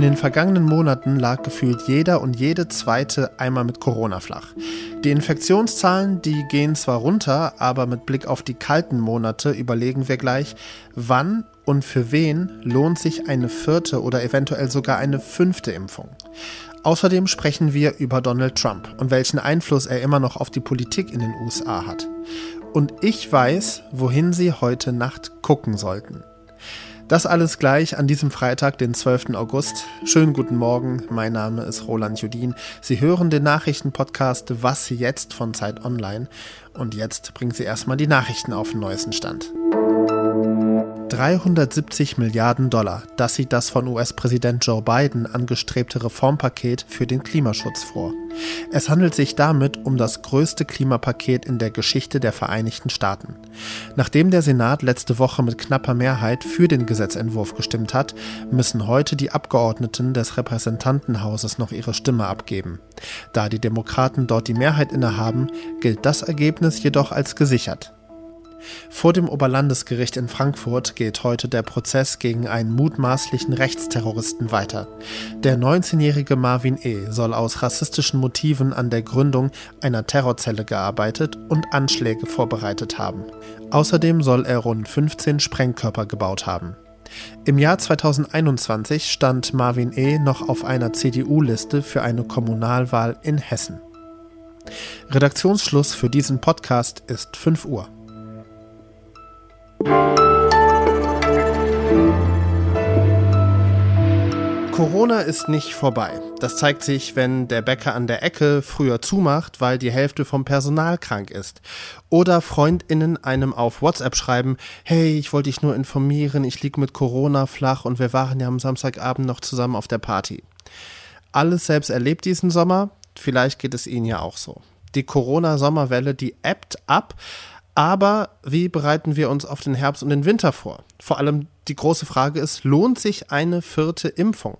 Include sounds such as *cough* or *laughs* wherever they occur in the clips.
In den vergangenen Monaten lag gefühlt jeder und jede zweite einmal mit Corona flach. Die Infektionszahlen, die gehen zwar runter, aber mit Blick auf die kalten Monate überlegen wir gleich, wann und für wen lohnt sich eine vierte oder eventuell sogar eine fünfte Impfung. Außerdem sprechen wir über Donald Trump und welchen Einfluss er immer noch auf die Politik in den USA hat. Und ich weiß, wohin Sie heute Nacht gucken sollten. Das alles gleich an diesem Freitag, den 12. August. Schönen guten Morgen, mein Name ist Roland Judin. Sie hören den Nachrichtenpodcast Was jetzt von Zeit Online. Und jetzt bringen Sie erstmal die Nachrichten auf den neuesten Stand. 370 Milliarden Dollar. Das sieht das von US-Präsident Joe Biden angestrebte Reformpaket für den Klimaschutz vor. Es handelt sich damit um das größte Klimapaket in der Geschichte der Vereinigten Staaten. Nachdem der Senat letzte Woche mit knapper Mehrheit für den Gesetzentwurf gestimmt hat, müssen heute die Abgeordneten des Repräsentantenhauses noch ihre Stimme abgeben. Da die Demokraten dort die Mehrheit innehaben, gilt das Ergebnis jedoch als gesichert. Vor dem Oberlandesgericht in Frankfurt geht heute der Prozess gegen einen mutmaßlichen Rechtsterroristen weiter. Der 19-jährige Marvin E. soll aus rassistischen Motiven an der Gründung einer Terrorzelle gearbeitet und Anschläge vorbereitet haben. Außerdem soll er rund 15 Sprengkörper gebaut haben. Im Jahr 2021 stand Marvin E. noch auf einer CDU-Liste für eine Kommunalwahl in Hessen. Redaktionsschluss für diesen Podcast ist 5 Uhr. Corona ist nicht vorbei. Das zeigt sich, wenn der Bäcker an der Ecke früher zumacht, weil die Hälfte vom Personal krank ist. Oder Freundinnen einem auf WhatsApp schreiben, hey, ich wollte dich nur informieren, ich liege mit Corona flach und wir waren ja am Samstagabend noch zusammen auf der Party. Alles selbst erlebt diesen Sommer, vielleicht geht es Ihnen ja auch so. Die Corona-Sommerwelle, die ebbt ab, aber wie bereiten wir uns auf den Herbst und den Winter vor? Vor allem die große Frage ist, lohnt sich eine vierte Impfung?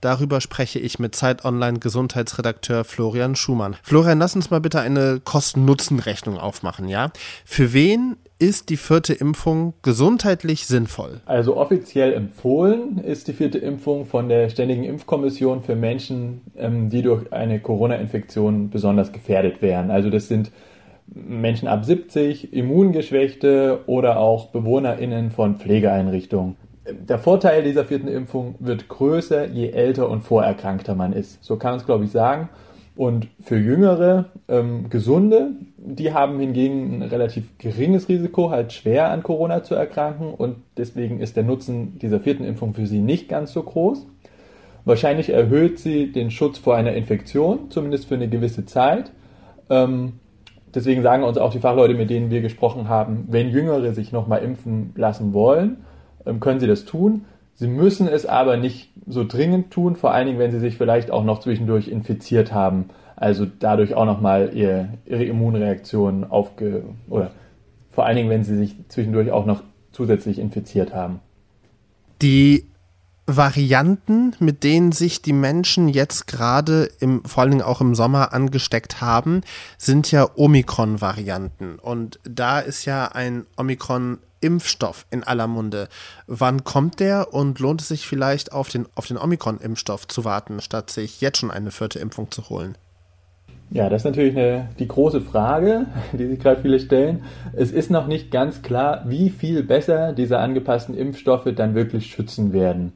Darüber spreche ich mit Zeit Online Gesundheitsredakteur Florian Schumann. Florian, lass uns mal bitte eine Kosten-Nutzen-Rechnung aufmachen, ja? Für wen ist die vierte Impfung gesundheitlich sinnvoll? Also offiziell empfohlen ist die vierte Impfung von der Ständigen Impfkommission für Menschen, ähm, die durch eine Corona-Infektion besonders gefährdet wären. Also das sind Menschen ab 70, Immungeschwächte oder auch BewohnerInnen von Pflegeeinrichtungen. Der Vorteil dieser vierten Impfung wird größer, je älter und vorerkrankter man ist. So kann man es, glaube ich, sagen. Und für jüngere, ähm, gesunde, die haben hingegen ein relativ geringes Risiko, halt schwer an Corona zu erkranken. Und deswegen ist der Nutzen dieser vierten Impfung für sie nicht ganz so groß. Wahrscheinlich erhöht sie den Schutz vor einer Infektion, zumindest für eine gewisse Zeit. Ähm, deswegen sagen uns auch die Fachleute, mit denen wir gesprochen haben, wenn Jüngere sich nochmal impfen lassen wollen, ähm, können sie das tun. Sie müssen es aber nicht so dringend tun, vor allen Dingen, wenn sie sich vielleicht auch noch zwischendurch infiziert haben, also dadurch auch nochmal ihr, ihre Immunreaktion aufge... oder vor allen Dingen, wenn sie sich zwischendurch auch noch zusätzlich infiziert haben. Die Varianten, mit denen sich die Menschen jetzt gerade im, vor allen Dingen auch im Sommer angesteckt haben, sind ja Omikron-Varianten. Und da ist ja ein Omikron-Impfstoff in aller Munde. Wann kommt der und lohnt es sich vielleicht auf den, auf den Omikron-Impfstoff zu warten, statt sich jetzt schon eine vierte Impfung zu holen? Ja, das ist natürlich eine, die große Frage, die sich gerade viele stellen. Es ist noch nicht ganz klar, wie viel besser diese angepassten Impfstoffe dann wirklich schützen werden.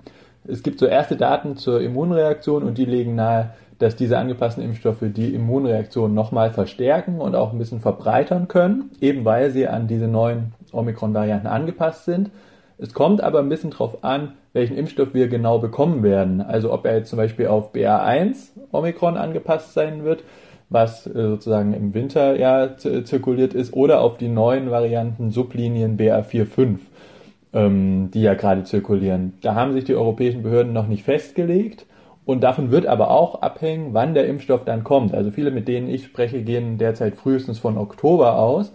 Es gibt so erste Daten zur Immunreaktion und die legen nahe, dass diese angepassten Impfstoffe die Immunreaktion nochmal verstärken und auch ein bisschen verbreitern können, eben weil sie an diese neuen Omikron-Varianten angepasst sind. Es kommt aber ein bisschen darauf an, welchen Impfstoff wir genau bekommen werden. Also ob er jetzt zum Beispiel auf BA1 Omikron angepasst sein wird, was äh, sozusagen im Winter ja zirkuliert ist, oder auf die neuen Varianten Sublinien BA4-5 ähm, die ja gerade zirkulieren. Da haben sich die europäischen Behörden noch nicht festgelegt. Und davon wird aber auch abhängen, wann der Impfstoff dann kommt. Also viele, mit denen ich spreche, gehen derzeit frühestens von Oktober aus.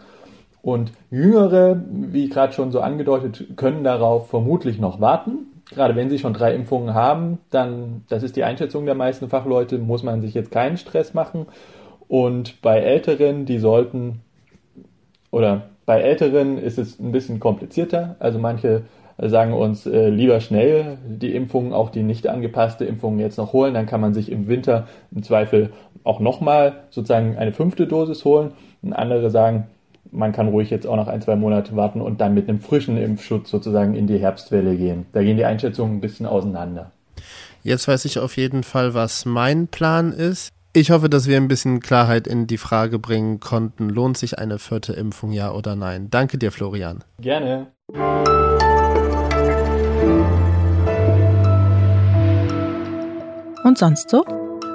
Und Jüngere, wie gerade schon so angedeutet, können darauf vermutlich noch warten. Gerade wenn sie schon drei Impfungen haben, dann, das ist die Einschätzung der meisten Fachleute, muss man sich jetzt keinen Stress machen. Und bei Älteren, die sollten, oder bei Älteren ist es ein bisschen komplizierter. Also manche sagen uns äh, lieber schnell die Impfung, auch die nicht angepasste Impfung jetzt noch holen. Dann kann man sich im Winter im Zweifel auch nochmal sozusagen eine fünfte Dosis holen. Und andere sagen, man kann ruhig jetzt auch noch ein, zwei Monate warten und dann mit einem frischen Impfschutz sozusagen in die Herbstwelle gehen. Da gehen die Einschätzungen ein bisschen auseinander. Jetzt weiß ich auf jeden Fall, was mein Plan ist. Ich hoffe, dass wir ein bisschen Klarheit in die Frage bringen konnten, lohnt sich eine vierte Impfung, ja oder nein? Danke dir, Florian. Gerne. Und sonst so?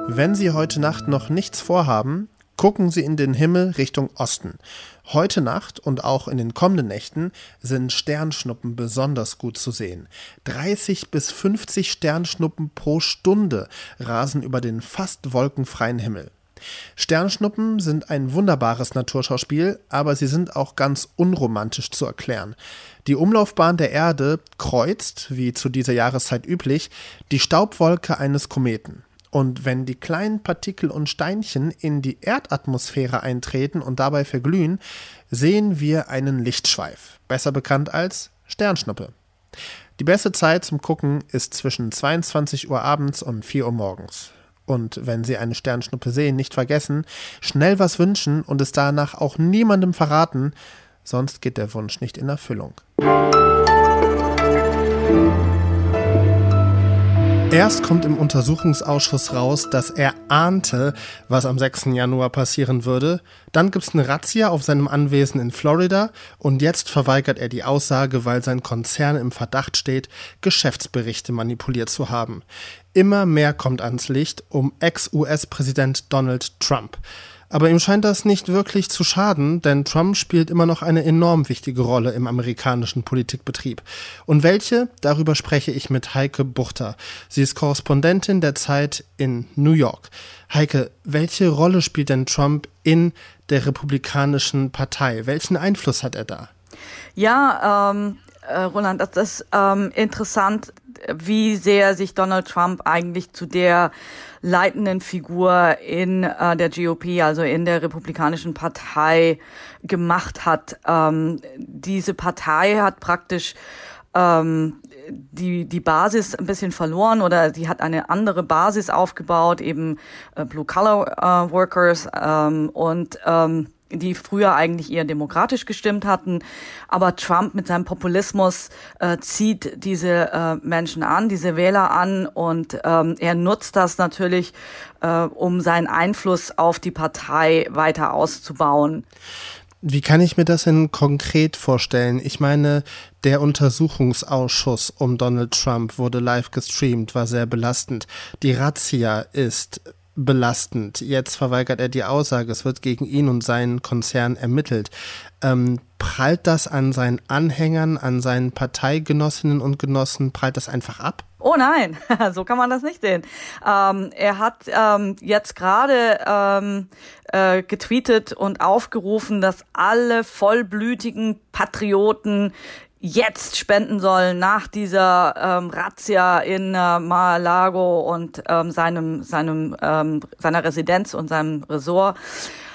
Wenn Sie heute Nacht noch nichts vorhaben, gucken Sie in den Himmel Richtung Osten. Heute Nacht und auch in den kommenden Nächten sind Sternschnuppen besonders gut zu sehen. 30 bis 50 Sternschnuppen pro Stunde rasen über den fast wolkenfreien Himmel. Sternschnuppen sind ein wunderbares Naturschauspiel, aber sie sind auch ganz unromantisch zu erklären. Die Umlaufbahn der Erde kreuzt, wie zu dieser Jahreszeit üblich, die Staubwolke eines Kometen. Und wenn die kleinen Partikel und Steinchen in die Erdatmosphäre eintreten und dabei verglühen, sehen wir einen Lichtschweif, besser bekannt als Sternschnuppe. Die beste Zeit zum Gucken ist zwischen 22 Uhr abends und 4 Uhr morgens. Und wenn Sie eine Sternschnuppe sehen, nicht vergessen, schnell was wünschen und es danach auch niemandem verraten, sonst geht der Wunsch nicht in Erfüllung. Erst kommt im Untersuchungsausschuss raus, dass er ahnte, was am 6. Januar passieren würde. Dann gibt es eine Razzia auf seinem Anwesen in Florida und jetzt verweigert er die Aussage, weil sein Konzern im Verdacht steht, Geschäftsberichte manipuliert zu haben. Immer mehr kommt ans Licht um Ex-US-Präsident Donald Trump. Aber ihm scheint das nicht wirklich zu schaden, denn Trump spielt immer noch eine enorm wichtige Rolle im amerikanischen Politikbetrieb. Und welche? Darüber spreche ich mit Heike Buchter. Sie ist Korrespondentin der Zeit in New York. Heike, welche Rolle spielt denn Trump in der Republikanischen Partei? Welchen Einfluss hat er da? Ja, ähm, äh, Roland, das ist ähm, interessant, wie sehr sich Donald Trump eigentlich zu der leitenden Figur in äh, der GOP, also in der Republikanischen Partei, gemacht hat. Ähm, diese Partei hat praktisch ähm, die, die Basis ein bisschen verloren oder die hat eine andere Basis aufgebaut, eben äh, Blue Collar äh, ähm, und ähm, die früher eigentlich eher demokratisch gestimmt hatten. Aber Trump mit seinem Populismus äh, zieht diese äh, Menschen an, diese Wähler an und ähm, er nutzt das natürlich, äh, um seinen Einfluss auf die Partei weiter auszubauen. Wie kann ich mir das denn konkret vorstellen? Ich meine, der Untersuchungsausschuss um Donald Trump wurde live gestreamt, war sehr belastend. Die Razzia ist belastend. Jetzt verweigert er die Aussage, es wird gegen ihn und seinen Konzern ermittelt. Ähm, prallt das an seinen Anhängern, an seinen Parteigenossinnen und Genossen, prallt das einfach ab? Oh nein, *laughs* so kann man das nicht sehen. Ähm, er hat ähm, jetzt gerade ähm, äh, getweetet und aufgerufen, dass alle vollblütigen Patrioten jetzt spenden sollen nach dieser ähm, Razzia in äh, Mar-a-Lago und ähm, seinem, seinem, ähm, seiner Residenz und seinem Resort.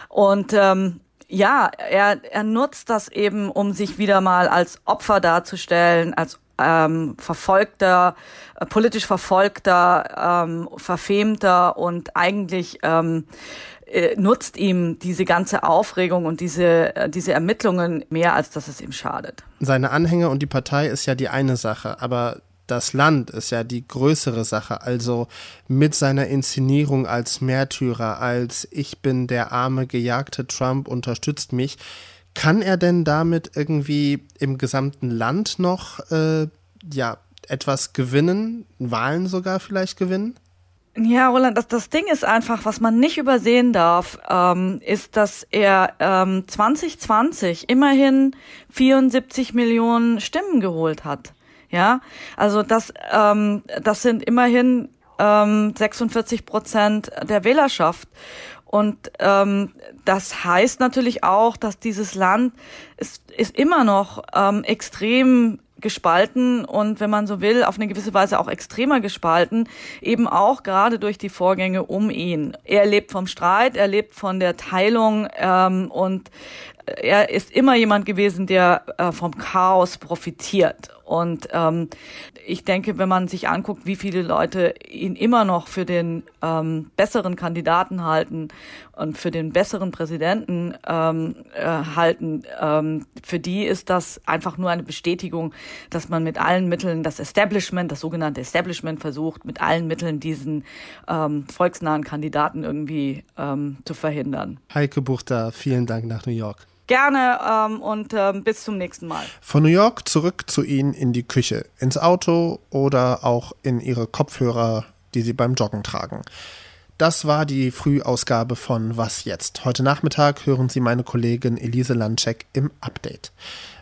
Und ähm, ja, er, er nutzt das eben, um sich wieder mal als Opfer darzustellen, als ähm, verfolgter, äh, politisch verfolgter, ähm, verfemter und eigentlich ähm, äh, nutzt ihm diese ganze Aufregung und diese, äh, diese Ermittlungen mehr, als dass es ihm schadet. Seine Anhänger und die Partei ist ja die eine Sache, aber das Land ist ja die größere Sache. Also mit seiner Inszenierung als Märtyrer, als ich bin der arme, gejagte Trump, unterstützt mich. Kann er denn damit irgendwie im gesamten Land noch äh, ja, etwas gewinnen, Wahlen sogar vielleicht gewinnen? Ja, Roland, das, das Ding ist einfach, was man nicht übersehen darf, ähm, ist, dass er ähm, 2020 immerhin 74 Millionen Stimmen geholt hat. Ja, also das, ähm, das sind immerhin ähm, 46 Prozent der Wählerschaft. Und ähm, das heißt natürlich auch, dass dieses Land ist, ist immer noch ähm, extrem gespalten und wenn man so will, auf eine gewisse Weise auch extremer gespalten, eben auch gerade durch die Vorgänge um ihn. Er lebt vom Streit, er lebt von der Teilung ähm, und er ist immer jemand gewesen, der äh, vom Chaos profitiert. Und ähm, ich denke, wenn man sich anguckt, wie viele Leute ihn immer noch für den ähm, besseren Kandidaten halten und für den besseren Präsidenten ähm, äh, halten, ähm, für die ist das einfach nur eine Bestätigung, dass man mit allen Mitteln das Establishment, das sogenannte Establishment versucht, mit allen Mitteln diesen ähm, volksnahen Kandidaten irgendwie ähm, zu verhindern. Heike Buchter, vielen Dank nach New York. Gerne ähm, und ähm, bis zum nächsten Mal. Von New York zurück zu Ihnen in die Küche, ins Auto oder auch in Ihre Kopfhörer, die Sie beim Joggen tragen. Das war die Frühausgabe von Was jetzt? Heute Nachmittag hören Sie meine Kollegin Elise Landcheck im Update.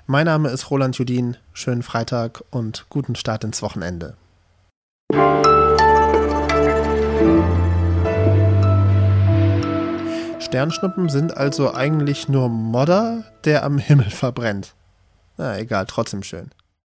Mein Name ist Roland Judin. Schönen Freitag und guten Start ins Wochenende. Sternschnuppen sind also eigentlich nur Modder, der am Himmel verbrennt. Na egal, trotzdem schön.